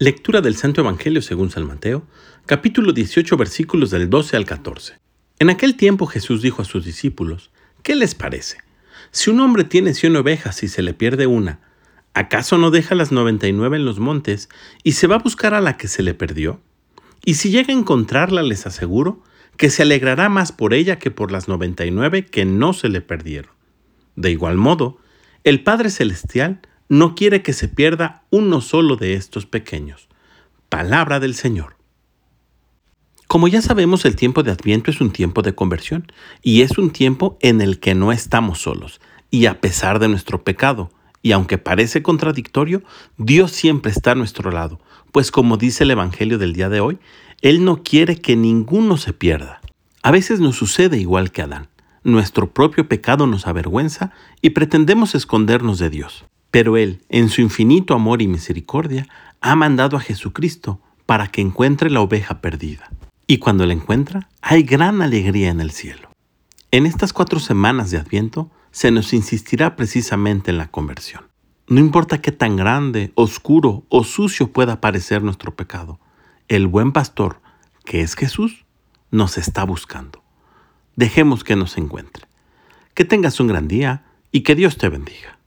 Lectura del Santo Evangelio según San Mateo, capítulo 18 versículos del 12 al 14. En aquel tiempo Jesús dijo a sus discípulos, ¿qué les parece? Si un hombre tiene cien ovejas y se le pierde una, ¿acaso no deja las noventa y nueve en los montes y se va a buscar a la que se le perdió? Y si llega a encontrarla, les aseguro que se alegrará más por ella que por las noventa y nueve que no se le perdieron. De igual modo, el Padre Celestial no quiere que se pierda uno solo de estos pequeños. Palabra del Señor. Como ya sabemos, el tiempo de Adviento es un tiempo de conversión y es un tiempo en el que no estamos solos. Y a pesar de nuestro pecado, y aunque parece contradictorio, Dios siempre está a nuestro lado, pues como dice el Evangelio del día de hoy, Él no quiere que ninguno se pierda. A veces nos sucede igual que Adán. Nuestro propio pecado nos avergüenza y pretendemos escondernos de Dios. Pero Él, en su infinito amor y misericordia, ha mandado a Jesucristo para que encuentre la oveja perdida. Y cuando la encuentra, hay gran alegría en el cielo. En estas cuatro semanas de Adviento se nos insistirá precisamente en la conversión. No importa qué tan grande, oscuro o sucio pueda parecer nuestro pecado, el buen pastor, que es Jesús, nos está buscando. Dejemos que nos encuentre. Que tengas un gran día y que Dios te bendiga.